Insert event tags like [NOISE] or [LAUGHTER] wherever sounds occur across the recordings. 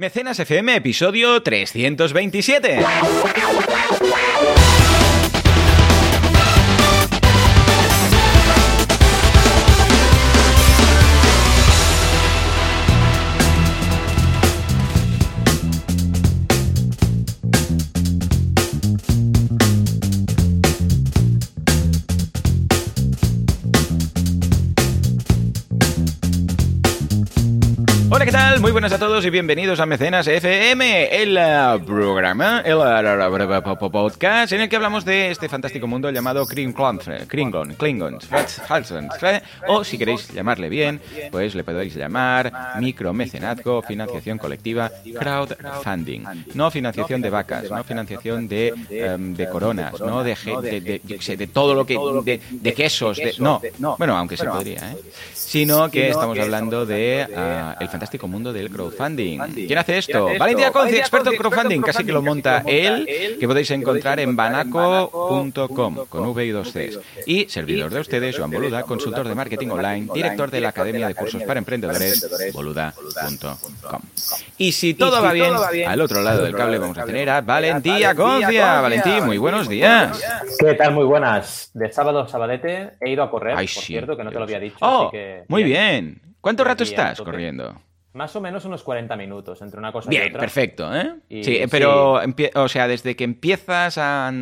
Mecenas FM, episodio 327. Tal? Muy buenas a todos y bienvenidos a Mecenas FM, el eh, programa, el eh, podcast en el que hablamos de este fantástico mundo llamado Klingon, Klingon, Klingons, o si queréis llamarle bien, pues le podéis llamar micromecenazgo, financiación colectiva, crowdfunding, no financiación de vacas, no financiación de, em, de coronas, no de, de, de, de, todo lo que, de, quesos, de, no, bueno, aunque se podría, ¿eh? sino que estamos hablando de uh, el fantástico mundo del crowdfunding. ¿Quién hace esto? Valentina Conci, experto en crowdfunding, casi que lo monta él, que podéis encontrar en banaco.com, con V y dos Cs. Y servidor de ustedes, Joan Boluda, consultor de marketing online, director de la Academia de Cursos para Emprendedores, boluda.com. Y si todo va bien, al otro lado del cable vamos a tener a Valentía Concia. Valentín, muy buenos días. ¿Qué tal? Muy buenas. De sábado a sabadete he ido a correr, por cierto, que no te lo había dicho. Oh, así que muy bien. ¿Cuánto rato estás corriendo? Más o menos unos 40 minutos entre una cosa y otra. perfecto, ¿eh? sí, pero, o sea, desde que empiezas a...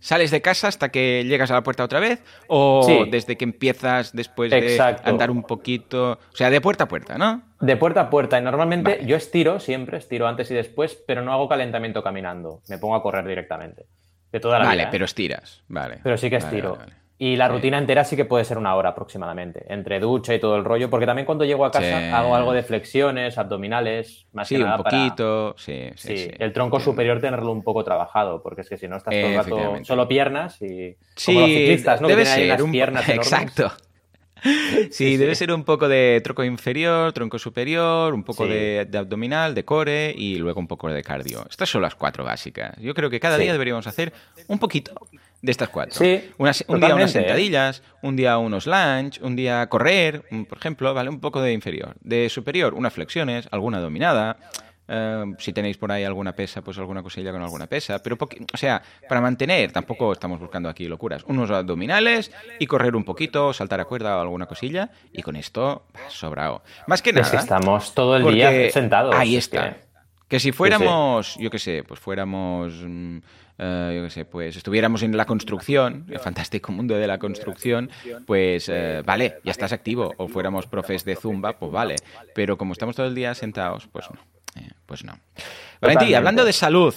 ¿Sales de casa hasta que llegas a la puerta otra vez? ¿O desde que empiezas después de andar un poquito? O sea, de puerta a puerta, ¿no? De puerta a puerta. Y normalmente yo estiro siempre, estiro antes y después, pero no hago calentamiento caminando. Me pongo a correr directamente. De toda la vale, vida. pero estiras, vale. Pero sí que estiro. Y la rutina entera sí que puede ser una hora aproximadamente, entre ducha y todo el rollo, porque también cuando llego a casa hago algo de flexiones, abdominales, más sí, que nada un poquito, sí, sí, sí, El tronco superior tenerlo un poco trabajado, porque es que si no estás todo el rato solo piernas y sí, como los ciclistas, ¿no? Debe que ser un... piernas [LAUGHS] Exacto. [LAUGHS] Sí, sí, debe ser un poco de tronco inferior, tronco superior, un poco de, de, abdominal, de core y luego un poco de cardio. Estas son las cuatro básicas. Yo creo que cada día deberíamos hacer un poquito de estas cuatro. Sí, Unas, un día unas sentadillas, un día unos lunge, un día correr, por ejemplo, ¿vale? Un poco de inferior. De superior, unas flexiones, alguna dominada. Uh, si tenéis por ahí alguna pesa, pues alguna cosilla con alguna pesa. Pero, o sea, para mantener, tampoco estamos buscando aquí locuras. Unos abdominales y correr un poquito, saltar a cuerda o alguna cosilla. Y con esto, sobrado. Más que nada. Estamos todo el día sentados. Ahí está. Que... que si fuéramos, yo qué sé, pues fuéramos. Uh, yo qué sé, pues estuviéramos en la construcción, el fantástico mundo de la construcción, pues uh, vale, ya estás activo. O fuéramos profes de zumba, pues vale. Pero como estamos todo el día sentados, pues no. Eh, pues no. Valentí, hablando de salud,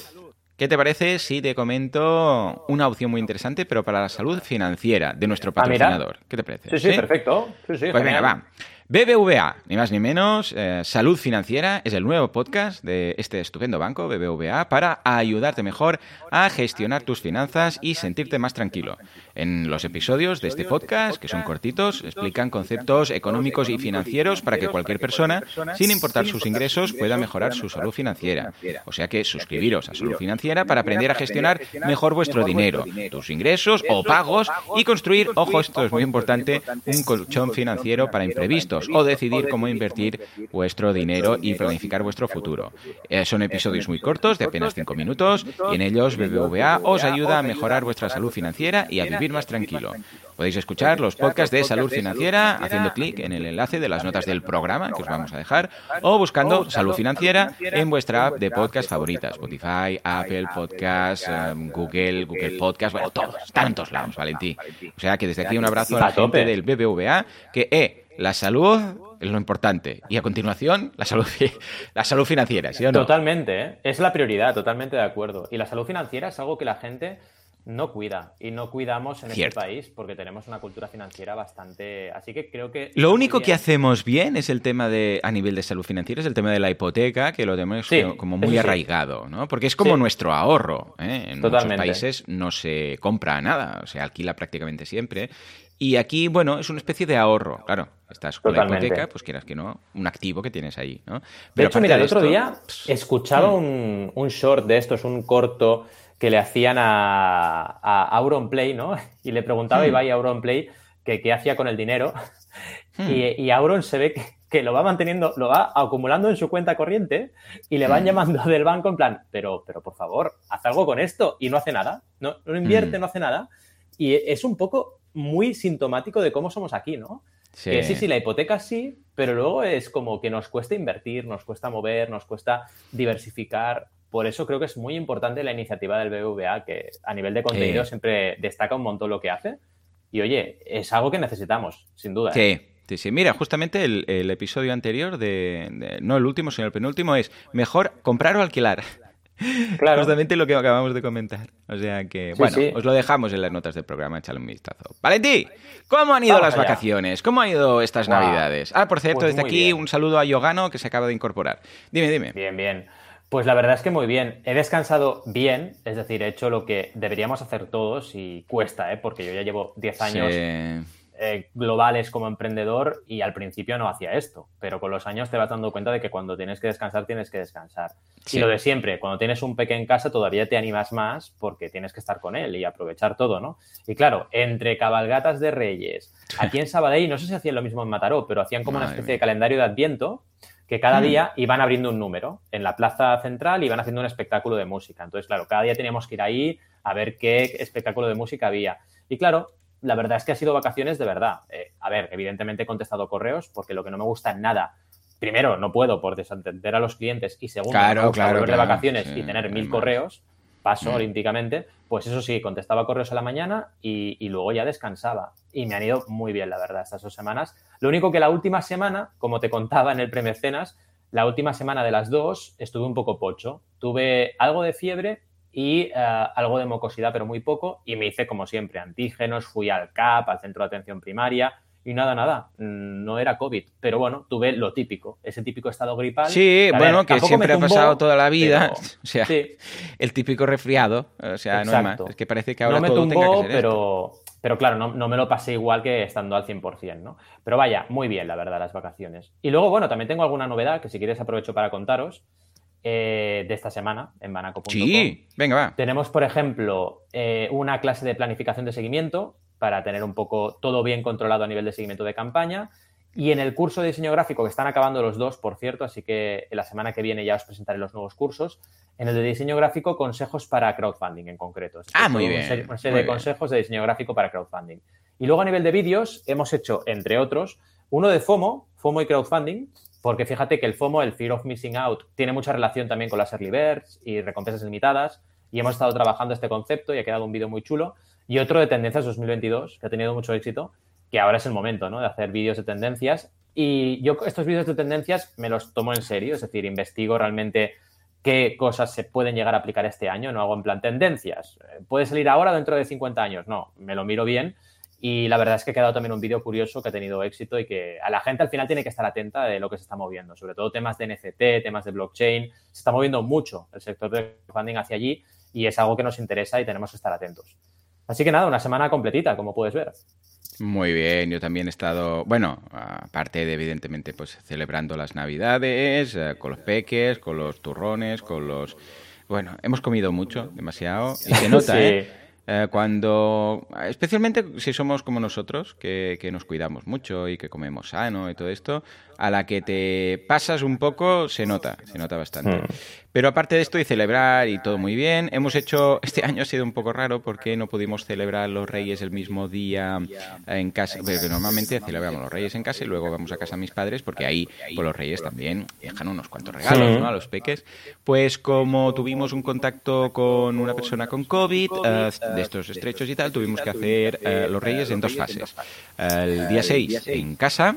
¿qué te parece si te comento una opción muy interesante, pero para la salud financiera de nuestro patrocinador? Ah, ¿Qué te parece? Sí, sí, perfecto. Sí, sí, pues venga, va. BBVA, ni más ni menos, eh, Salud Financiera es el nuevo podcast de este estupendo banco, BBVA, para ayudarte mejor a gestionar tus finanzas y sentirte más tranquilo. En los episodios de este podcast, que son cortitos, explican conceptos económicos y financieros para que cualquier persona, sin importar sus ingresos, pueda mejorar su salud financiera. O sea que suscribiros a Salud Financiera para aprender a gestionar mejor vuestro dinero, tus ingresos o pagos y construir, ojo, esto es muy importante, un colchón financiero para imprevistos o decidir cómo invertir vuestro dinero y planificar vuestro futuro. Eh, son episodios muy cortos, de apenas 5 minutos, y en ellos BBVA os ayuda a mejorar vuestra salud financiera y a vivir más tranquilo. Podéis escuchar los podcasts de salud financiera haciendo clic en el enlace de las notas del programa que os vamos a dejar o buscando salud financiera en vuestra app de podcast favorita, Spotify, Apple Podcast, um, Google, Google Podcast, bueno, todos, todos lados, Valentí. O sea que desde aquí un abrazo a la gente del BBVA que, eh, la salud es lo importante. Y a continuación, la salud, la salud financiera, ¿sí o no? Totalmente, ¿eh? es la prioridad, totalmente de acuerdo. Y la salud financiera es algo que la gente no cuida y no cuidamos en Cierto. este país porque tenemos una cultura financiera bastante así que creo que lo único que hacemos bien es el tema de a nivel de salud financiera es el tema de la hipoteca que lo tenemos sí, como muy arraigado no porque es como sí. nuestro ahorro ¿eh? en Totalmente. muchos países no se compra nada se alquila prácticamente siempre y aquí, bueno, es una especie de ahorro. Claro, estás con Totalmente. la hipoteca, pues quieras que no, un activo que tienes ahí, ¿no? Pero de hecho, mira, el otro esto, día escuchaba mm. un, un, short de estos, un corto que le hacían a, a Auronplay, ¿no? [LAUGHS] Y le preguntaba Hmm. Ibai a Auronplay que qué hacía con el dinero. Y, y Auron se ve que, que lo va manteniendo, lo va acumulando en su cuenta corriente y le van mm. llamando [LAUGHS] del banco en plan, pero, pero por favor, haz algo con esto y no hace nada, no, no invierte, no hace nada. Y es un poco muy sintomático de cómo somos aquí, ¿no? Sí. Que sí, sí, la hipoteca sí, pero luego es como que nos cuesta invertir, nos cuesta mover, nos cuesta diversificar. Por eso creo que es muy importante la iniciativa del BBVA, que a nivel de contenido siempre destaca un montón lo que hace. Y oye, es algo que necesitamos, sin duda. ¿eh? Sí. Sí, sí, mira, justamente el, episodio anterior, de, no el último, sino el penúltimo, es mejor comprar o alquilar. [LAUGHS] Claro. Justamente lo que acabamos de comentar. O sea que, bueno, os lo dejamos en las notas del programa, échale un vistazo. Valentí, ¿cómo han ido las vacaciones? ¿Cómo han ido estas navidades? Ah, por cierto, pues desde aquí un saludo a Yogano que se acaba de incorporar. Dime, dime. Bien, bien. Pues la verdad es que muy bien. He descansado bien, es decir, he hecho lo que deberíamos hacer todos y cuesta, ¿eh? porque yo ya llevo 10 años eh, globales como emprendedor y al principio no hacía esto, pero con los años te vas dando cuenta de que cuando tienes que descansar, tienes que descansar. Y lo de siempre, cuando tienes un pequeño en casa todavía te animas más porque tienes que estar con él y aprovechar todo, ¿no? Y claro, entre cabalgatas de reyes, aquí en [LAUGHS] Sabadell, no sé si hacían lo mismo en Mataró, pero hacían como una especie de calendario de Adviento que cada mm. día iban abriendo un número en la plaza central y iban haciendo un espectáculo de música. Entonces, claro, cada día teníamos que ir ahí a ver qué espectáculo de música había. Y claro, la verdad es que ha sido vacaciones de verdad. Eh, a ver, evidentemente he contestado correos porque lo que no me gusta en nada, primero, no puedo por desatender a los clientes y segundo, claro, claro, volver de vacaciones y tener mil correos, paso mm. olímpicamente, pues eso sí, contestaba correos a la mañana y, luego ya descansaba. Y me han ido muy bien, la verdad, estas dos semanas. Lo único que la última semana, como te contaba en el premecenas, la última semana de las dos estuve un poco pocho. Tuve algo de fiebre y eh, algo de mucosidad, pero muy poco, y me hice como siempre antígenos, fui al CAP, al centro de atención primaria, y nada, nada, mm, no era COVID, pero bueno, tuve lo típico, ese típico estado gripal. Sí, bueno, que siempre ha pasado toda la vida, [LAUGHS] o sea, el típico resfriado, o sea, no hay más, es que parece que ahora no me todo tumbó, pero, pero claro, no, no, me lo pasé igual que estando al 100%, ¿no? Pero vaya, muy bien, la verdad, las vacaciones. Y luego, bueno, también tengo alguna novedad que si quieres aprovecho para contaros. Eh, de esta semana en banaco.com. Sí, venga, va. Tenemos, por ejemplo, eh, una clase de planificación de seguimiento para tener un poco todo bien controlado a nivel de seguimiento de campaña. Y en el curso de diseño gráfico, que están acabando los dos, por cierto, así que la semana que viene ya os presentaré los nuevos cursos. En el de diseño gráfico, consejos para crowdfunding en concreto. ah, muy bien. Una serie, de consejos de diseño gráfico para crowdfunding. Y luego a nivel de vídeos, hemos hecho, entre otros, uno de FOMO, FOMO y crowdfunding, porque fíjate que el FOMO, el Fear of Missing Out, tiene mucha relación también con las Early Birds y recompensas limitadas. Y hemos estado trabajando este concepto y ha quedado un vídeo muy chulo. Y otro de Tendencias 2022, que ha tenido mucho éxito, que ahora es el momento ¿no? de hacer vídeos de tendencias. Y yo estos vídeos de tendencias me los tomo en serio, es decir, investigo realmente qué cosas se pueden llegar a aplicar este año. No hago en plan tendencias. ¿Puede salir ahora dentro de 50 años? No, me lo miro bien y la verdad es que ha quedado también un vídeo curioso que ha tenido éxito y que a la gente al final tiene que estar atenta de lo que se está moviendo, sobre todo temas de NFT, temas de blockchain. Se está moviendo mucho el sector de funding hacia allí y es algo que nos interesa y tenemos que estar atentos. Así que nada, una semana completita, como puedes ver. Muy bien, yo también he estado, bueno, aparte de evidentemente pues celebrando las navidades, eh, con los peques, con los turrones, con los... Bueno, hemos comido mucho, demasiado, y se [LAUGHS] nota, ¿eh? Eh, cuando, especialmente si somos como nosotros, que, que, nos cuidamos mucho y que comemos sano y todo esto, a la que te pasas un poco se nota, se nota bastante. Hmm. Pero aparte de esto y celebrar y todo muy bien, hemos hecho, [LAUGHS] este año ha sido un poco raro porque no pudimos celebrar los Reyes el mismo día en casa, porque normalmente celebramos los Reyes en casa y luego vamos a casa a mis padres porque ahí por los Reyes también dejan unos cuantos regalos ¿no? a los peques. Pues como tuvimos un contacto con una persona con COVID, eh, de estos estrechos y tal, tuvimos que hacer eh, los Reyes en dos fases. el día 6 en casa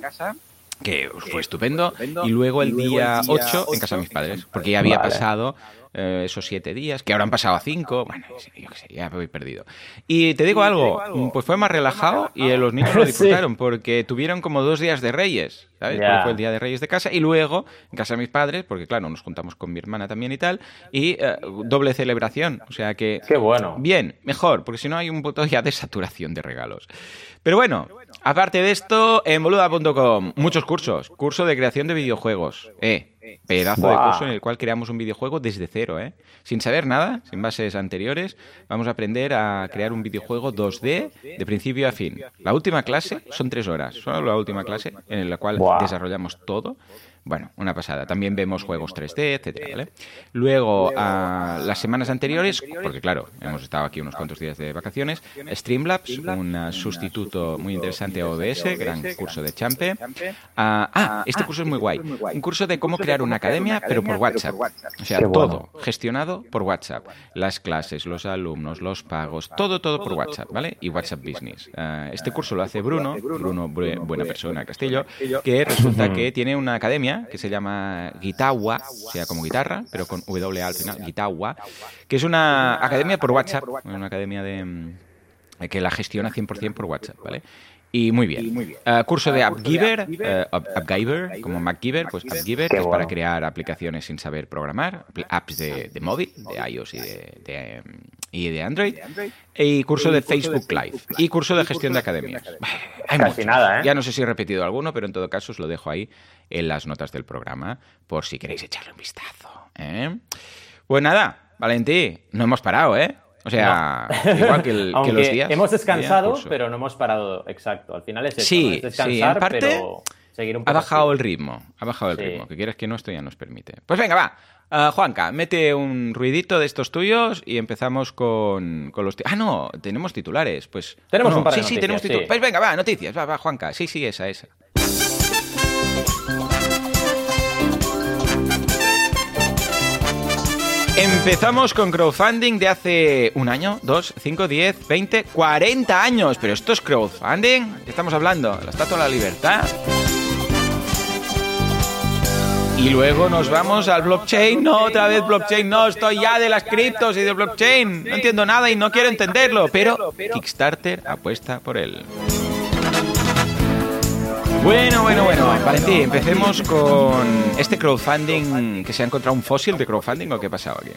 que fue estupendo, y luego el día 8 en casa de mis padres, porque ya había pasado eh, esos siete días, que ahora han pasado a cinco, bueno, yo qué sé, ya me voy perdido. Y te digo algo, pues fue más relajado y los niños lo [LAUGHS] disfrutaron, porque tuvieron como dos días de reyes, ¿sabes? fue el día de reyes de casa, y luego en casa de mis padres, porque claro, nos juntamos con mi hermana también y tal, y eh, doble celebración, o sea que... Qué bueno. Bien, mejor, porque si no hay un botón ya de saturación de regalos. Pero bueno, aparte de esto, en boluda.com, muchos cursos. Curso de creación de videojuegos. Eh, pedazo de curso en el cual creamos un videojuego desde cero, ¿eh? Sin saber nada, sin bases anteriores, vamos a aprender a crear un videojuego 2D de principio a fin. La última clase son tres horas, solo la última clase en la cual desarrollamos todo bueno, una pasada. También vemos juegos 3D, etcétera, ¿vale? Luego, a las semanas anteriores, porque claro, hemos estado aquí unos cuantos días de vacaciones, Streamlabs, un sustituto muy interesante a OBS, gran curso de Champe. Ah, ah, este curso es muy guay. Un curso de cómo crear una academia, pero por WhatsApp. O sea, todo gestionado por WhatsApp. Las clases, los alumnos, los pagos, todo, todo por WhatsApp, ¿vale? Y WhatsApp Business. Ah, este curso lo hace Bruno, Bruno, buena persona, Castillo, que resulta [LAUGHS] que tiene una academia que se llama Guitawa, o sea, como guitarra, pero con W al final, Guitawa, que es una academia por WhatsApp, una academia de mm, que la gestiona 100% por WhatsApp, ¿vale? Y muy bien. Uh, curso de AppGiver, uh, AppGiver, como MacGiver, pues AppGiver, que es para crear aplicaciones sin saber programar, apps de, de móvil, de iOS y de, de, y de Android. Y curso de Facebook Live. Y curso de gestión de academias. Hay Casi nada, ¿eh? Ya no sé si he repetido alguno, pero en todo caso os lo dejo ahí en las notas del programa por si queréis echarle un vistazo. ¿eh? Pues nada, Valentí, no hemos parado, ¿eh? O sea, igual que, los días. Hemos descansado, pero no hemos parado. Exacto. Al final es eso. Sí, descansar, en parte, pero seguir un poco Ha bajado el ritmo. Ha bajado el ritmo. Que quieres que no, esto ya nos permite. Pues venga, va. Uh, Juanca, mete un ruidito de estos tuyos y empezamos con, con los... Ah, no, tenemos titulares. Pues tenemos un par de Sí, sí, tenemos titulares. Pues venga, va, noticias. Va, va, Juanca. Sí, sí, esa, esa. Empezamos con crowdfunding de hace un año, dos, cinco, diez, veinte, cuarenta años. Pero esto es crowdfunding. ¿Qué estamos hablando? La Estatua de la Libertad. Y luego nos vamos al blockchain. No, otra vez blockchain. No, estoy ya de las criptos y de blockchain. No entiendo nada y no quiero entenderlo. Pero Kickstarter apuesta por él. Bueno, bueno, bueno. Valentín, empecemos con este crowdfunding que se ha encontrado un fósil de crowdfunding o qué ha pasado aquí.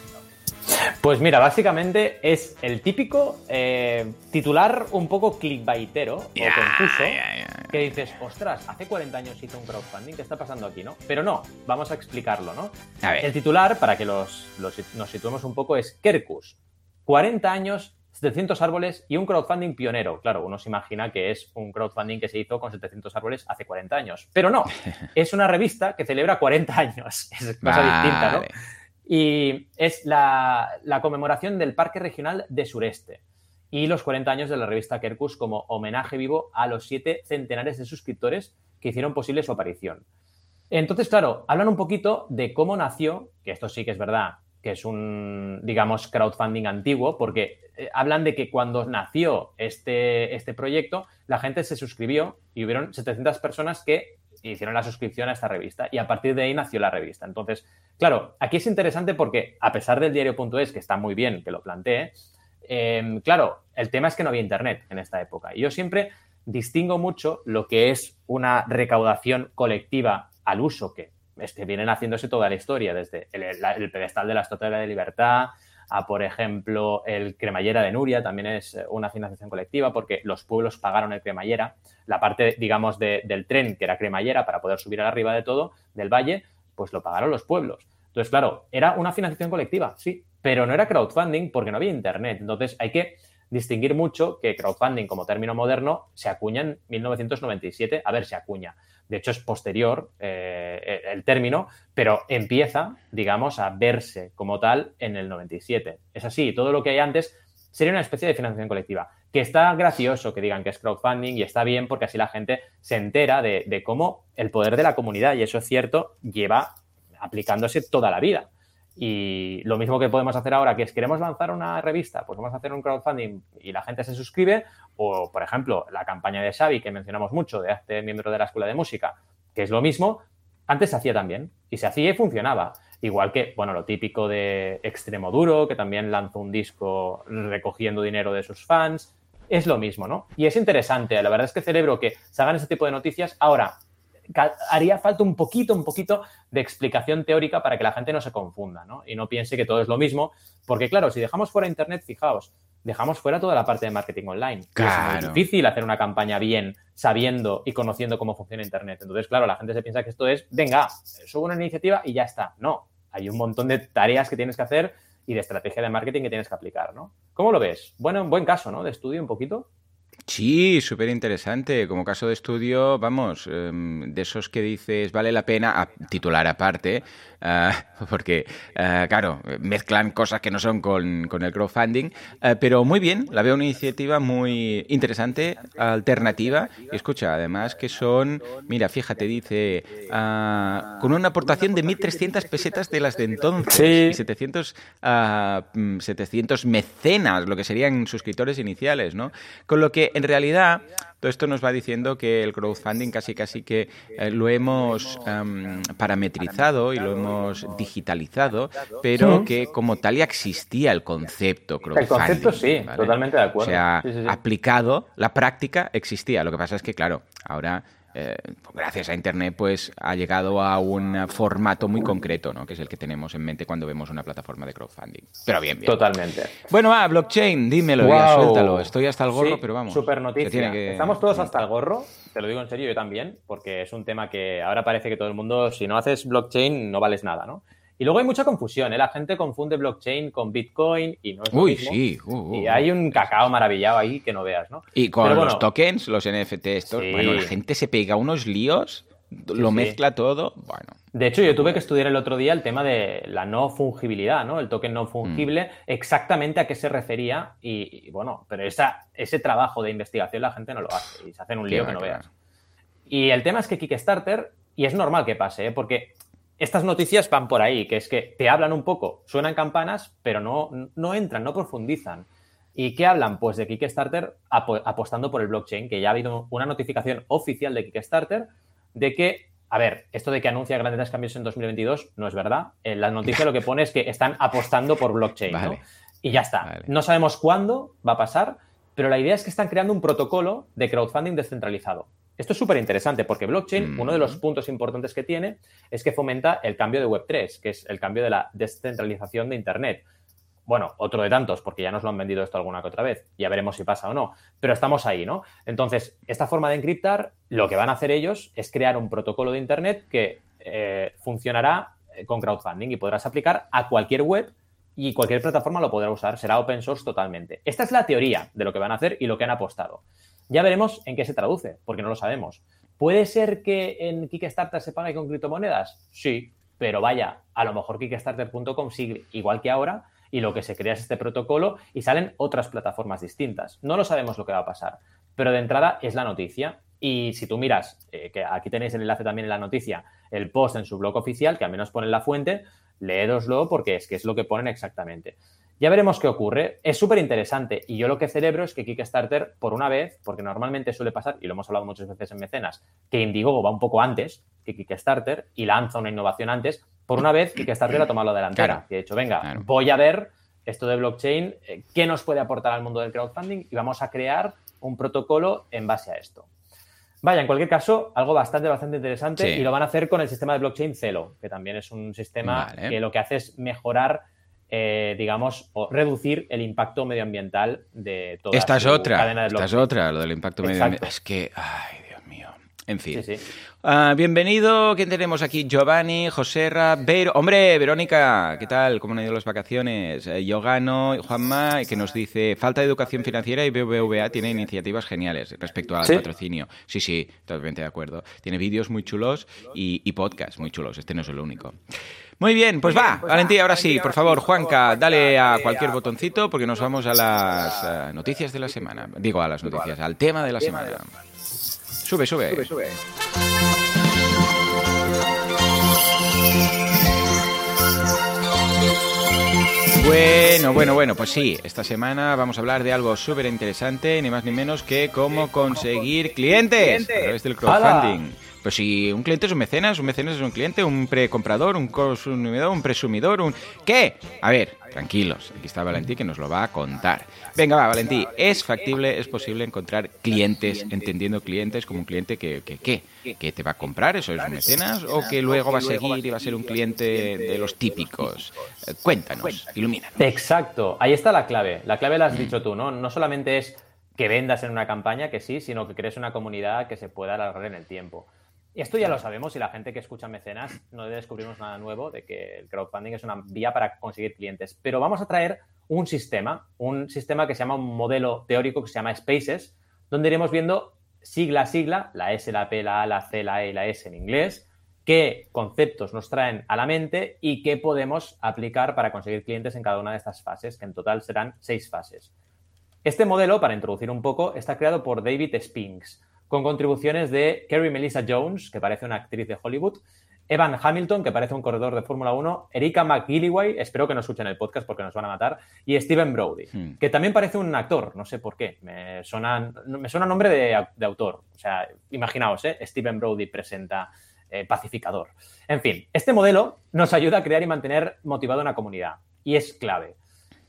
Pues mira, básicamente es el típico eh, titular un poco clickbaitero o confuso que dices, ostras, hace 40 años hizo un crowdfunding, ¿qué está pasando aquí, no? Pero no, vamos a explicarlo, ¿no? El titular, para que los, nos situemos un poco, es Kerkus. 40 años 700 árboles y un crowdfunding pionero. Claro, uno se imagina que es un crowdfunding que se hizo con 700 árboles hace 40 años. Pero no, [LAUGHS] es una revista que celebra 40 años. [LAUGHS] Es cosa distinta, ¿no? Y es la, conmemoración del Parque Regional de Sureste y los 40 años de la revista Kerkus como homenaje vivo a los siete centenares de suscriptores que hicieron posible su aparición. Entonces, claro, hablan un poquito de cómo nació, que esto sí que es verdad, que es un, digamos, crowdfunding antiguo, porque eh, hablan de que cuando nació este, este proyecto, la gente se suscribió y hubieron 700 personas que hicieron la suscripción a esta revista y a partir de ahí nació la revista. Entonces, claro, aquí es interesante porque a pesar del diario.es, que está muy bien que lo plantee, em, claro, el tema es que no había internet en esta época. Y yo siempre distingo mucho lo que es una recaudación colectiva al uso que este, vienen haciéndose toda la historia, desde el, pedestal de la Estatua de Libertad a, por ejemplo, el cremallera de Nuria, también es eh, una financiación colectiva porque los pueblos pagaron el cremallera, la parte, digamos, del tren que era cremallera para poder subir arriba de todo, del valle, pues lo pagaron los pueblos. Entonces, claro, era una financiación colectiva, sí, pero no era crowdfunding porque no había internet. Entonces, hay que distinguir mucho que crowdfunding como término moderno se acuña en 1997, a ver, se acuña de hecho es posterior eh, el término, pero empieza, digamos, a verse como tal en el 97. Es así, todo lo que hay antes sería una especie de financiación colectiva, que está gracioso que digan que es crowdfunding y está bien porque así la gente se entera de cómo el poder de la comunidad, y eso es cierto, lleva aplicándose toda la vida. Y lo mismo que podemos hacer ahora, que es queremos lanzar una revista, pues vamos a hacer un crowdfunding y la gente se suscribe, o por ejemplo la campaña de Xavi que mencionamos mucho, de este miembro de la Escuela de Música, que es lo mismo, antes se hacía también, y se hacía y funcionaba. Igual que, bueno, lo típico de Extremo Duro, que también lanzó un disco recogiendo dinero de sus fans, es lo mismo, ¿no? Y es interesante, la verdad es que celebro que se hagan ese tipo de noticias. Ahora, haría falta un poquito, un poquito de explicación teórica para que la gente no se confunda, ¿no? Y no piense que todo es lo mismo, porque claro, si dejamos fuera Internet, fijaos, dejamos fuera toda la parte de marketing online. Claro. Es muy difícil hacer una campaña bien sabiendo y conociendo cómo funciona Internet. Entonces, claro, la gente se piensa que esto es, venga, subo una iniciativa y ya está. No, hay un montón de tareas que tienes que hacer y de estrategia de marketing que tienes que aplicar, ¿no? ¿Cómo lo ves? Bueno, un buen caso, ¿no? De estudio un poquito. Sí, súper interesante. Como caso de estudio, vamos, em, de esos que dices vale la pena a titular aparte, ah, [LAUGHS] porque, ah, claro, mezclan cosas que no son con, con el crowdfunding, ah, pero muy bien, la veo una iniciativa muy interesante, alternativa, y escucha, además que son, mira, fíjate, dice, con una aportación de 1.300 pesetas de las de entonces, Sí. y 700, ah, mm, 700 mecenas, lo que serían suscriptores iniciales, ¿no? Con lo que, en realidad, todo esto nos va diciendo que el crowdfunding casi casi que eh, lo hemos am, parametrizado y lo hemos digitalizado, pero Sí. que como tal ya existía el concepto El crowdfunding. concepto sí, ¿vale? totalmente de O acuerdo. sea, sí, sí. aplicado, la práctica existía. Lo que pasa es que, claro, ahora, eh, gracias a Internet, pues ha llegado a un formato muy concreto, ¿no? Que es el que tenemos en mente cuando vemos una plataforma de crowdfunding. Pero bien, bien. Totalmente. Bueno, va, blockchain, dímelo, ya, Guau. suéltalo. Estoy hasta el gorro, Sí, pero vamos. Super noticia. que- Estamos todos hasta el gorro, te lo digo en serio, yo también, porque es un tema que ahora parece que todo el mundo, si no haces blockchain, no vales nada, ¿no? Y luego hay mucha confusión, ¿eh? La gente confunde blockchain con Bitcoin y no es lo Uy, mismo. sí. uh, uh, Y uh. hay un cacao maravillado ahí que no veas, ¿no? Y con los tokens, los NFT, estos, Sí. bueno, la gente se pega unos líos, lo sí. mezcla todo, bueno. De hecho, yo tuve que estudiar el otro día el tema de la no fungibilidad, ¿no? El token no fungible, Mm. exactamente a qué se refería y, y, bueno, pero esa, ese trabajo de investigación la gente no lo hace y se hacen un lío que no veas. Y el tema es que Kickstarter, y es normal que pase, ¿eh? porque estas noticias van por ahí, que es que te hablan un poco, suenan campanas, pero no, no entran, no profundizan. ¿Y qué hablan? Pues de Kickstarter apo- apostando por el blockchain, que ya ha habido una notificación oficial de Kickstarter de que, a ver, esto de que anuncia grandes cambios en 2022 no es verdad. En la noticia lo que pone es que están apostando por blockchain, ¿no? Y ya está. Vale. No sabemos cuándo va a pasar, pero la idea es que están creando un protocolo de crowdfunding descentralizado. Esto es súper interesante porque blockchain, Mm. uno de los puntos importantes que tiene es que fomenta el cambio de Web3, que es el cambio de la descentralización de Internet. Bueno, otro de tantos, porque ya nos lo han vendido esto alguna que otra vez. Ya veremos si pasa o no. Pero estamos ahí, ¿no? Entonces, esta forma de encriptar, lo que van a hacer ellos es crear un protocolo de Internet que eh, funcionará eh, con crowdfunding y podrás aplicar a cualquier web y cualquier plataforma lo podrá usar. Será open source totalmente. Esta es la teoría de lo que van a hacer y lo que han apostado. Ya veremos en qué se traduce, porque no lo sabemos. ¿Puede ser que en Kickstarter se pague con criptomonedas? Sí, pero vaya, a lo mejor Kickstarter.com sigue igual que ahora y lo que se crea es este protocolo y salen otras plataformas distintas. No lo sabemos lo que va a pasar, pero de entrada es la noticia. Y si tú miras, eh, que aquí tenéis el enlace también en la noticia, el post en su blog oficial, que al menos pone la fuente, léedoslo porque es que es lo que ponen exactamente. Ya veremos qué ocurre. Es súper interesante y yo lo que celebro es que Kickstarter, por una vez, porque normalmente suele pasar, y lo hemos hablado muchas veces en Mecenas, que Indiegogo va un poco antes que Kickstarter y lanza una innovación antes, por una vez Kickstarter ha tomado la delantera Claro. y ha dicho, venga, Claro. voy a ver esto de blockchain, eh, qué nos puede aportar al mundo del crowdfunding y vamos a crear un protocolo en base a esto. Vaya, en cualquier caso, algo bastante, bastante interesante Sí. y lo van a hacer con el sistema de blockchain Celo, que también es un sistema Vale. que lo que hace es mejorar, eh, digamos, o reducir el impacto medioambiental de toda Esta es otra, cadena de esta es otra, lo del impacto medioambiental. Es que, ay. En fin. Sí, sí. Ah, bienvenido, ¿quién tenemos aquí? Giovanni, Joserra, Vero. Hombre, Verónica, ¿qué tal? ¿Cómo han ido las vacaciones? Eh, Yogano, Juanma, que nos dice, falta de educación financiera y BBVA tiene iniciativas geniales respecto al ¿Sí? patrocinio. Sí, sí, totalmente de acuerdo. Tiene vídeos muy chulos y, y podcasts muy chulos. Este no es el único. Muy bien, pues va, Valentía, ahora sí, por favor, Juanca, dale a cualquier botoncito porque nos vamos a las eh, noticias de la semana. Digo, a las noticias, al tema de la semana. Sube, sube. Bueno, bueno, bueno, pues sí, esta semana vamos a hablar de algo súper interesante, ni más ni menos que cómo conseguir clientes a través del crowdfunding. Pues si un cliente es un mecenas, un mecenas es un cliente, un precomprador, un consumidor, un presumidor, un... ¿Qué? A ver, tranquilos, aquí está Valentí que nos lo va a contar. Venga, va, Valentí, ¿es factible, es posible encontrar clientes, entendiendo clientes como un cliente que, que, ¿qué? ¿Que te va a comprar, eso es mecenas, o que luego va a seguir y va a ser un cliente de los típicos? Eh, cuéntanos, ilumina. Exacto, ahí está la clave. La clave la has dicho tú, ¿no? No solamente es que vendas en una campaña, que sí, sino que crees una comunidad que se pueda alargar en el tiempo. Esto ya lo sabemos y la gente que escucha mecenas no descubrimos nada nuevo de que el crowdfunding es una vía para conseguir clientes. Pero vamos a traer un sistema, un sistema que se llama un modelo teórico que se llama Spaces, donde iremos viendo sigla a sigla, la S, la P, la A, la C, la E y la S en inglés, qué conceptos nos traen a la mente y qué podemos aplicar para conseguir clientes en cada una de estas fases, que en total serán seis fases. Este modelo, para introducir un poco, está creado por David Spinks con contribuciones de Kerry Melissa Jones, que parece una actriz de Hollywood, Evan Hamilton, que parece un corredor de Fórmula 1, Erika McGilliway, espero que no escuchen el podcast porque nos van a matar, y Steven Brody, hmm. que también parece un actor, no sé por qué, me suena, me suena nombre de, autor. O sea, imaginaos, ¿eh? Steven Brody presenta eh, Pacificador. En fin, este modelo nos ayuda a crear y mantener motivada una comunidad, y es clave.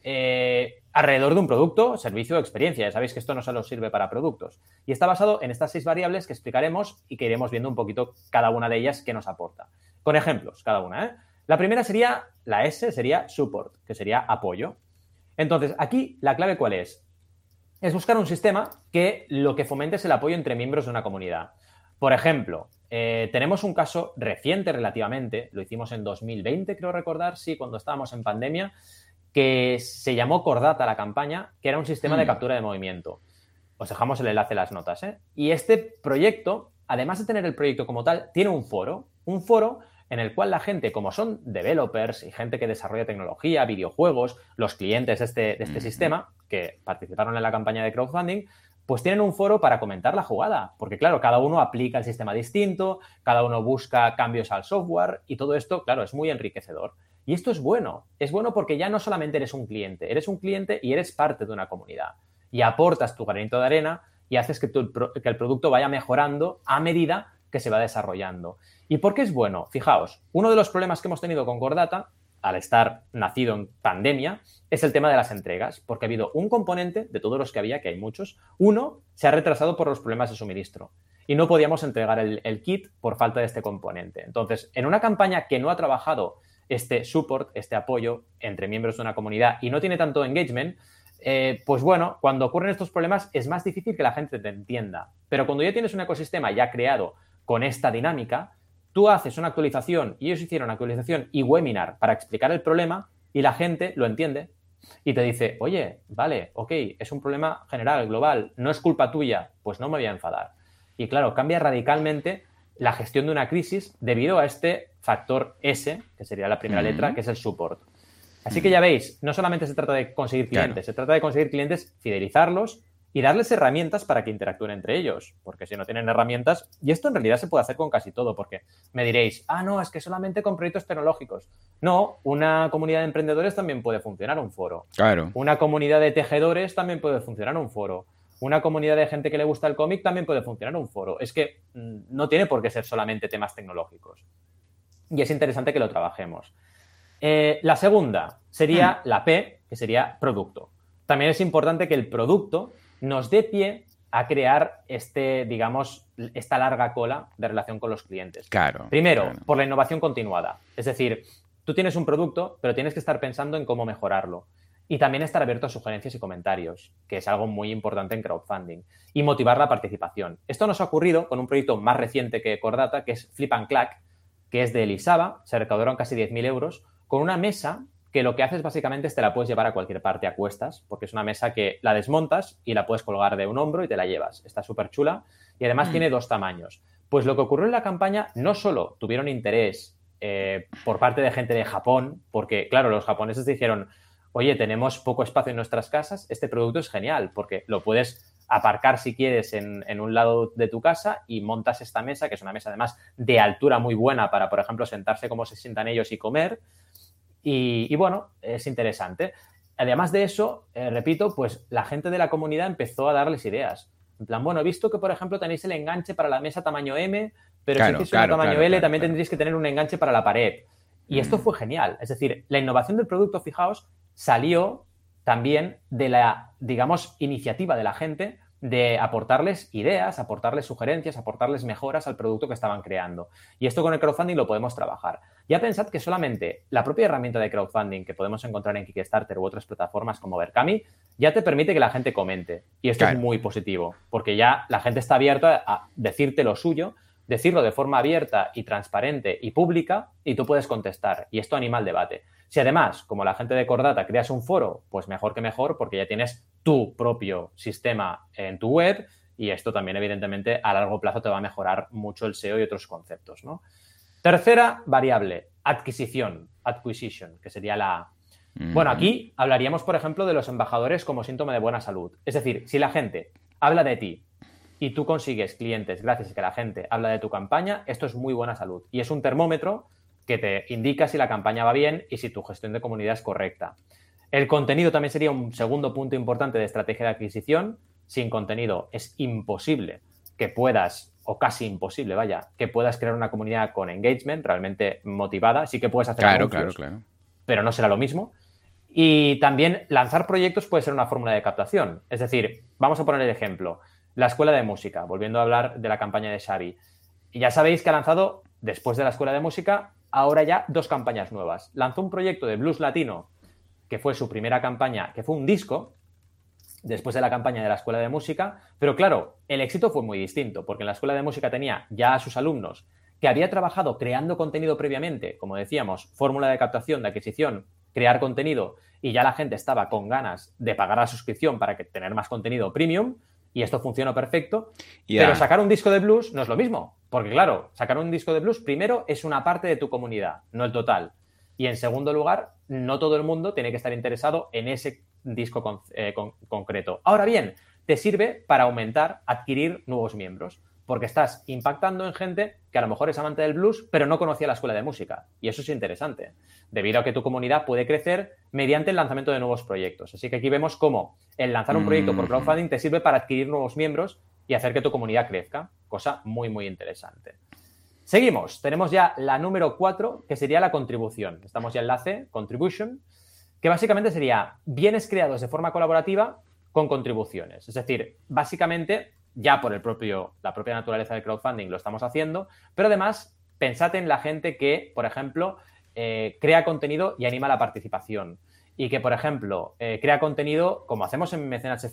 Eh, alrededor de un producto, servicio o experiencia. Ya sabéis que esto no solo sirve para productos. Y está basado en estas seis variables que explicaremos y que iremos viendo un poquito cada una de ellas que nos aporta. Con ejemplos, cada una. ¿eh? La primera sería, la S sería support, que sería apoyo. Entonces, aquí la clave cuál es? Es buscar un sistema que lo que fomente es el apoyo entre miembros de una comunidad. Por ejemplo, eh, tenemos un caso reciente relativamente, lo hicimos en 2020, creo recordar, sí, cuando estábamos en pandemia, que se llamó Cordata la campaña, que era un sistema de mm. captura de movimiento. Os dejamos el enlace en las notas. ¿eh? Y este proyecto, además de tener el proyecto como tal, tiene un foro. Un foro en el cual la gente, como son developers y gente que desarrolla tecnología, videojuegos, los clientes de este, de este sistema, que participaron en la campaña de crowdfunding, pues tienen un foro para comentar la jugada. Porque, claro, cada uno aplica el sistema distinto, cada uno busca cambios al software y todo esto, claro, es muy enriquecedor. Y esto es bueno. Es bueno porque ya no solamente eres un cliente, eres un cliente y eres parte de una comunidad. Y aportas tu granito de arena y haces que, el producto vaya mejorando a medida que se va desarrollando. ¿Y por qué es bueno? Fijaos, uno de los problemas que hemos tenido con Cordata, al estar nacido en pandemia, es el tema de las entregas, porque ha habido un componente de todos los que había, que hay muchos, uno se ha retrasado por los problemas de suministro y no podíamos entregar el kit por falta de este componente. Entonces, en una campaña que no ha trabajado este support, este apoyo entre miembros de una comunidad y no tiene tanto engagement, eh, pues bueno, cuando ocurren estos problemas es más difícil que la gente te entienda. Pero cuando ya tienes un ecosistema ya creado con esta dinámica, tú haces una actualización y ellos hicieron una actualización y webinar para explicar el problema y la gente lo entiende y te dice, oye, vale, ok, es un problema general, global, no es culpa tuya, pues no me voy a enfadar. Y claro, cambia radicalmente la gestión de una crisis debido a este factor S, que sería la primera letra, que es el support. Así que ya veis, no solamente se trata de conseguir clientes, se trata de conseguir clientes, fidelizarlos y darles herramientas para que interactúen entre ellos, porque si no tienen herramientas, y esto en realidad se puede hacer con casi todo, porque me diréis, ah, no, es que solamente con proyectos tecnológicos. No, una comunidad de emprendedores también puede funcionar un foro. Claro. Una comunidad de tejedores también puede funcionar un foro una comunidad de gente que le gusta el cómic también puede funcionar un foro. Es que mm, no tiene por qué ser solamente temas tecnológicos. Y es interesante que lo trabajemos. Eh, la segunda sería hmm. la P, que sería producto. También es importante que el producto nos dé pie a crear este, digamos, esta larga cola de relación con los clientes. Claro. Primero, por la innovación continuada. Es decir, tú tienes un producto, pero tienes que estar pensando en cómo mejorarlo. Y también estar abierto a sugerencias y comentarios, que es algo muy importante en crowdfunding. Y motivar la participación. Esto nos ha ocurrido con un proyecto más reciente que Cordata, que es Flip and Clack, que es de Elisaba, se recaudaron casi 10.000 euros, con una mesa que lo que haces básicamente es te la puedes llevar a cualquier parte a cuestas, porque es una mesa que la desmontas y la puedes colgar de un hombro y te la llevas. Está súper chula y además mm. tiene dos tamaños. Pues lo que ocurrió en la campaña, no solo tuvieron interés eh, por parte de gente de Japón, porque claro, los japoneses dijeron, oye, tenemos poco espacio en nuestras casas, este producto es genial porque lo puedes aparcar si quieres en, un lado de tu casa y montas esta mesa, que es una mesa además de altura muy buena para, por ejemplo, sentarse como se sientan ellos y comer. Y, bueno, es interesante. Además de eso, eh, repito, pues la gente de la comunidad empezó a darles ideas. En plan, bueno, he visto que, por ejemplo, tenéis el enganche para la mesa tamaño M, pero si hicierais un tamaño L, también tendréis que tener un enganche para la pared. Y esto mm. fue genial. Es decir, la innovación del producto, fijaos, salió también de la, digamos, iniciativa de la gente de aportarles ideas, aportarles sugerencias, aportarles mejoras al producto que estaban creando. Y esto con el crowdfunding lo podemos trabajar. Ya pensad que solamente la propia herramienta de crowdfunding que podemos encontrar en Kickstarter u otras plataformas como Berkami ya te permite que la gente comente. Y esto es muy positivo, porque ya la gente está abierta a decirte lo suyo, decirlo de forma abierta y transparente y pública, y tú puedes contestar. Y esto anima el debate. Si además, como la gente de Cordata, creas un foro, pues mejor que mejor, porque ya tienes tu propio sistema en tu web y esto también, evidentemente, a largo plazo te va a mejorar mucho el SEO y otros conceptos. ¿no? Tercera variable, adquisición, acquisition, que sería la... Bueno, aquí hablaríamos, por ejemplo, de los embajadores como síntoma de buena salud. Es decir, si la gente habla de ti y tú consigues clientes gracias a que la gente habla de tu campaña, esto es muy buena salud. Y es un termómetro que te indica si la campaña va bien y si tu gestión de comunidad es correcta. El contenido también sería un segundo punto importante de estrategia de adquisición. Sin contenido es imposible que puedas, o casi imposible, vaya, que puedas crear una comunidad con engagement realmente motivada. Sí que puedes hacer claro, claro, claro. pero no será lo mismo. Y también lanzar proyectos puede ser una fórmula de captación. Es decir, vamos a poner el ejemplo. La escuela de música, volviendo a hablar de la campaña de Xavi. Ya sabéis que ha lanzado, después de la escuela de música, ahora ya dos campañas nuevas. Lanzó un proyecto de blues latino, que fue su primera campaña, que fue un disco, después de la campaña de la escuela de música, pero claro, el éxito fue muy distinto, porque en la escuela de música tenía ya a sus alumnos que había trabajado creando contenido previamente, como decíamos, fórmula de captación, de adquisición, crear contenido, y ya la gente estaba con ganas de pagar la suscripción para que tener más contenido premium, y esto funcionó perfecto. Pero sacar un disco de blues no es lo mismo. Porque claro, sacar un disco de blues primero es una parte de tu comunidad, no el total. Y en segundo lugar, no todo el mundo tiene que estar interesado en ese disco eh, concreto. Ahora bien, te sirve para aumentar, adquirir nuevos miembros porque estás impactando en gente que a lo mejor es amante del blues, pero no conocía la escuela de música. Y eso es interesante, debido a que tu comunidad puede crecer mediante el lanzamiento de nuevos proyectos. Así que aquí vemos cómo el lanzar un proyecto por crowdfunding te sirve para adquirir nuevos miembros y hacer que tu comunidad crezca, cosa muy, muy interesante. Seguimos, tenemos ya la número 4, que sería la contribución. Estamos ya en la C, contribution, que básicamente sería bienes creados de forma colaborativa con contribuciones. Es decir, básicamente ya por el propio, la propia naturaleza del crowdfunding lo estamos haciendo, pero además pensad en la gente que, por ejemplo, eh, crea contenido y anima la participación. Y que, por ejemplo, eh, crea contenido como hacemos en Mecenas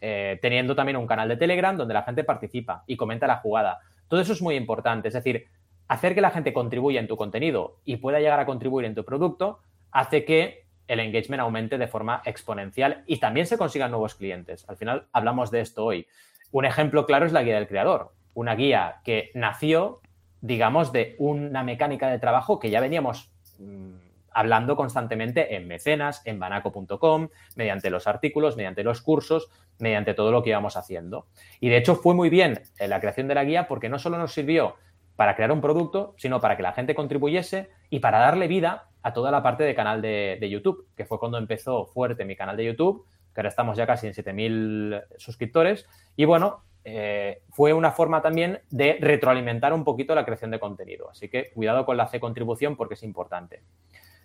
eh, teniendo también un canal de Telegram donde la gente participa y comenta la jugada. Todo eso es muy importante. Es decir, hacer que la gente contribuya en tu contenido y pueda llegar a contribuir en tu producto hace que el engagement aumente de forma exponencial y también se consigan nuevos clientes. Al final hablamos de esto hoy. Un ejemplo claro es la guía del creador, una guía que nació, digamos, de una mecánica de trabajo que ya veníamos mm, hablando constantemente en mecenas, en banaco.com, mediante los artículos, mediante los cursos, mediante todo lo que íbamos haciendo. Y de hecho fue muy bien en la creación de la guía porque no solo nos sirvió para crear un producto, sino para que la gente contribuyese y para darle vida a toda la parte de canal de, de YouTube, que fue cuando empezó fuerte mi canal de YouTube que ahora estamos ya casi en 7.000 suscriptores. Y bueno, eh, fue una forma también de retroalimentar un poquito la creación de contenido. Así que cuidado con la C contribución porque es importante.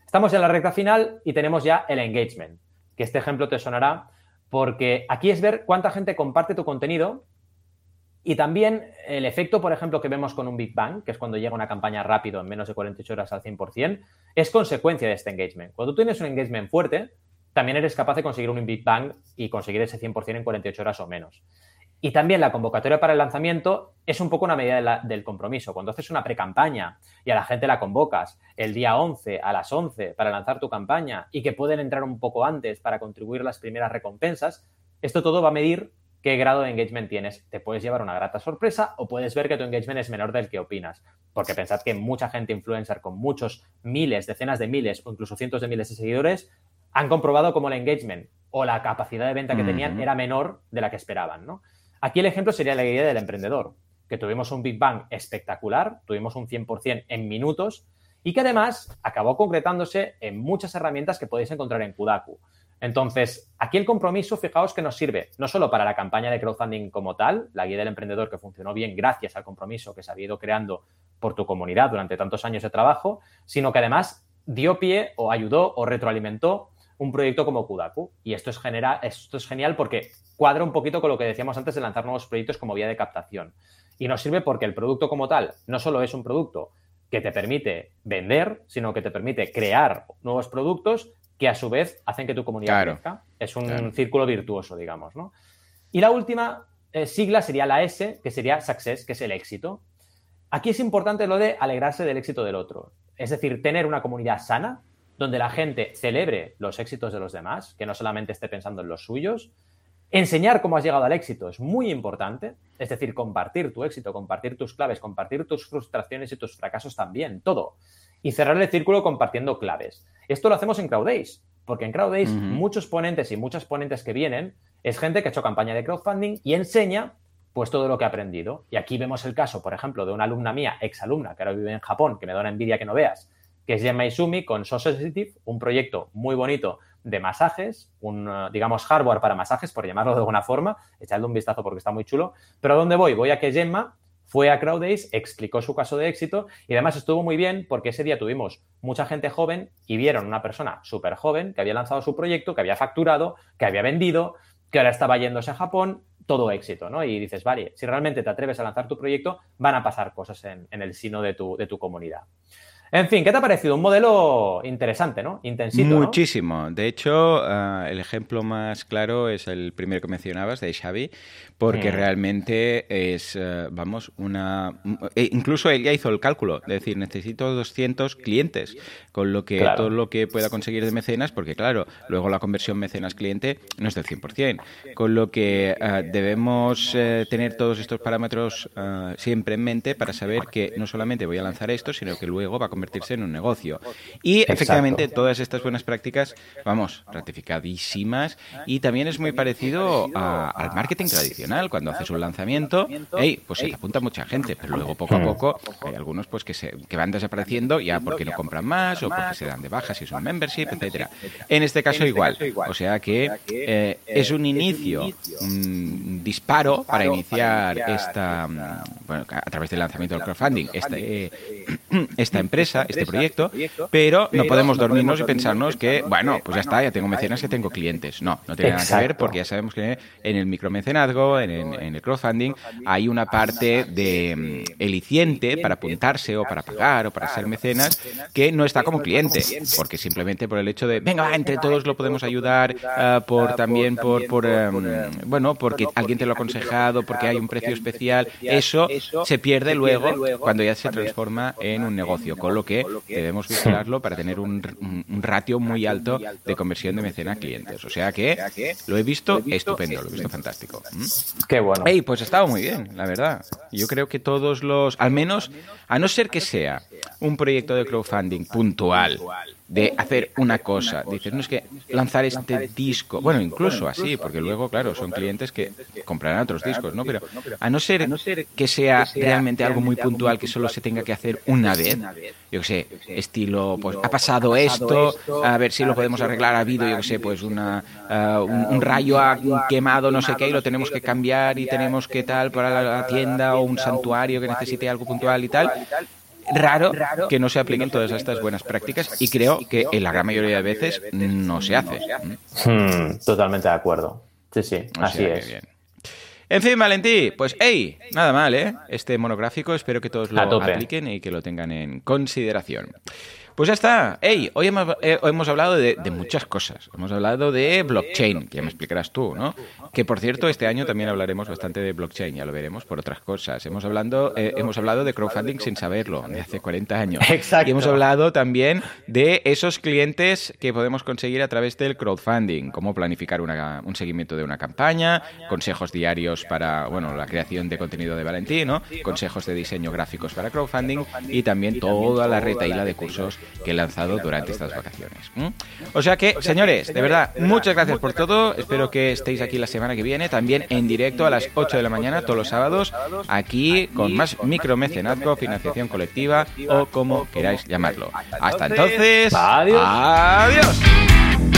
Estamos en la recta final y tenemos ya el engagement, que este ejemplo te sonará porque aquí es ver cuánta gente comparte tu contenido y también el efecto, por ejemplo, que vemos con un Big Bang, que es cuando llega una campaña rápido en menos de 48 horas al 100%, es consecuencia de este engagement. Cuando tú tienes un engagement fuerte, también eres capaz de conseguir un Big Bang y conseguir ese 100% en 48 horas o menos. Y también la convocatoria para el lanzamiento es un poco una medida del compromiso. Cuando haces una pre-campaña y a la gente la convocas el día 11 a las 11 para lanzar tu campaña y que pueden entrar un poco antes para contribuir las primeras recompensas, esto todo va a medir qué grado de engagement tienes. Te puedes llevar una grata sorpresa o puedes ver que tu engagement es menor del que opinas. Porque pensad que mucha gente influencer con muchos miles, decenas de miles o incluso cientos de miles de seguidores han comprobado cómo el engagement o la capacidad de venta que tenían era menor de la que esperaban. ¿no? Aquí el ejemplo sería la idea del emprendedor, que tuvimos un Big Bang espectacular, tuvimos un 100% en minutos y que además acabó concretándose en muchas herramientas que podéis encontrar en Kudaku. Entonces, aquí el compromiso, fijaos que nos sirve no solo para la campaña de crowdfunding como tal, la guía del emprendedor que funcionó bien gracias al compromiso que se había ido creando por tu comunidad durante tantos años de trabajo, sino que además dio pie o ayudó o retroalimentó un proyecto como Kudaku. Y esto es, genera, esto es genial porque cuadra un poquito con lo que decíamos antes de lanzar nuevos proyectos como vía de captación. Y nos sirve porque el producto como tal no solo es un producto que te permite vender, sino que te permite crear nuevos productos que a su vez hacen que tu comunidad crezca. Es un círculo virtuoso, digamos, ¿no? Y la última eh, sigla sería la S, que sería Success, que es el éxito. Aquí es importante lo de alegrarse del éxito del otro. Es decir, tener una comunidad sana, donde la gente celebre los éxitos de los demás, que no solamente esté pensando en los suyos. Enseñar cómo has llegado al éxito es muy importante, es decir, compartir tu éxito, compartir tus claves, compartir tus frustraciones y tus fracasos también, todo y cerrar el círculo compartiendo claves. Esto lo hacemos en CrowdAce, porque en CrowdAce muchos ponentes y muchas ponentes que vienen es gente que ha hecho campaña de crowdfunding y enseña pues todo lo que ha aprendido. Y aquí vemos el caso, por ejemplo, de una alumna mía, exalumna, que ahora vive en Japón, que me da una envidia que no veas, que es Gemma Izumi con Sensitive, un proyecto muy bonito de masajes, un, eh, digamos, hardware para masajes, por llamarlo de alguna forma, echadle un vistazo porque está muy chulo. Pero ¿a dónde voy? Voy a que Gemma fue a CrowdAce, explicó su caso de éxito y además estuvo muy bien porque ese día tuvimos mucha gente joven y vieron una persona súper joven que había lanzado su proyecto, que había facturado, que había vendido, que ahora estaba yéndose a Japón, todo éxito, ¿no? Y dices, vale, si realmente te atreves a lanzar tu proyecto, van a pasar cosas en, el sino de tu, de tu comunidad. En fin, ¿qué te ha parecido? Un modelo interesante, ¿no? Intensito. Muchísimo. De hecho, ah, el ejemplo más claro es el primero que mencionabas, de Xavi, porque mm. realmente es, eh, vamos, una... E incluso él ya hizo el cálculo, es decir, necesito 200 clientes, con lo que todo lo que pueda conseguir de mecenas, porque claro, luego la conversión mecenas-cliente no es del 100%, con lo que ah, debemos tener todos estos parámetros siempre en mente para saber que no solamente voy a lanzar esto, sino que luego va a convertirse en un negocio. Y efectivamente todas estas buenas prácticas, vamos, ratificadísimas y también es muy parecido al marketing tradicional. Cuando haces un lanzamiento, hey, pues se te apunta mucha gente, pero luego poco a poco hay algunos pues que, se, que van desapareciendo ya porque no compran más o porque se dan de baja si es un membership, etcétera. En este caso igual, o sea que eh, es un inicio, un disparo para iniciar esta, bueno, a través del lanzamiento del crowdfunding, esta, eh, [CLEARS THROAT] esta empresa este proyecto, pero no podemos dormirnos y pensarnos que, bueno, pues ya está, ya tengo mecenas, que tengo clientes. No, no tiene nada que ver porque ya sabemos que en el micromecenazgo, en, en, el crowdfunding, hay una parte de mm, eliciente para apuntarse o para pagar o para ser mecenas que no está como cliente, porque simplemente por el hecho de, venga, entre todos lo podemos ayudar, ah, por también por, por em, bueno, porque alguien te lo ha aconsejado, porque hay un precio especial, eso se pierde luego cuando ya se transforma en un negocio lo que debemos vigilarlo para tener un, ratio muy alto de conversión de mecena a clientes. O sea que lo he visto estupendo, lo he visto fantástico. ¿Mm? Qué bueno. Hey, pues ha estado muy bien, la verdad. Yo creo que todos los, al menos, a no ser que sea un proyecto de crowdfunding puntual de hacer una cosa. Dices, no es que lanzar este disco, bueno, incluso así, porque luego, claro, son clientes que comprarán otros discos, ¿no? Pero a no ser que sea realmente algo muy puntual que solo se tenga que hacer una vez, yo qué sé, estilo, pues ha pasado esto, a ver si lo podemos arreglar, ha habido, yo qué sé, pues una, uh, un, rayo ha quemado no sé qué y lo tenemos que cambiar y tenemos que tal para la tienda o un santuario que necesite algo puntual y tal raro que no se apliquen todas estas buenas prácticas y creo que en la gran mayoría de veces no se hace. Hmm, totalmente de acuerdo. Sí, sí, así es. En fin, Valentí, pues hey, nada mal, ¿eh? Este monográfico, espero que todos lo apliquen y que lo tengan en consideración. Pues ya está. Hey, hoy hemos, eh, hemos hablado de, muchas cosas. Hemos hablado de blockchain, que ya me explicarás tú, ¿no? Que por cierto, este año también hablaremos bastante de blockchain, ya lo veremos por otras cosas. Hemos hablando, eh, hemos hablado de crowdfunding sin saberlo, de hace 40 años. Exacto. Y hemos hablado también de esos clientes que podemos conseguir a través del crowdfunding, cómo planificar un seguimiento de una campaña, consejos diarios para, bueno, la creación de contenido de Valentino, consejos de diseño gráficos para crowdfunding y también toda la retaíla de cursos que he lanzado durante estas vacaciones. O sea que, señores, de verdad, muchas gracias por todo. Espero que estéis aquí la semana que viene, también en directo a las 8 de la mañana, todos los sábados, aquí con más micromecenazgo, financiación colectiva o como queráis llamarlo. Hasta entonces, adiós. adiós.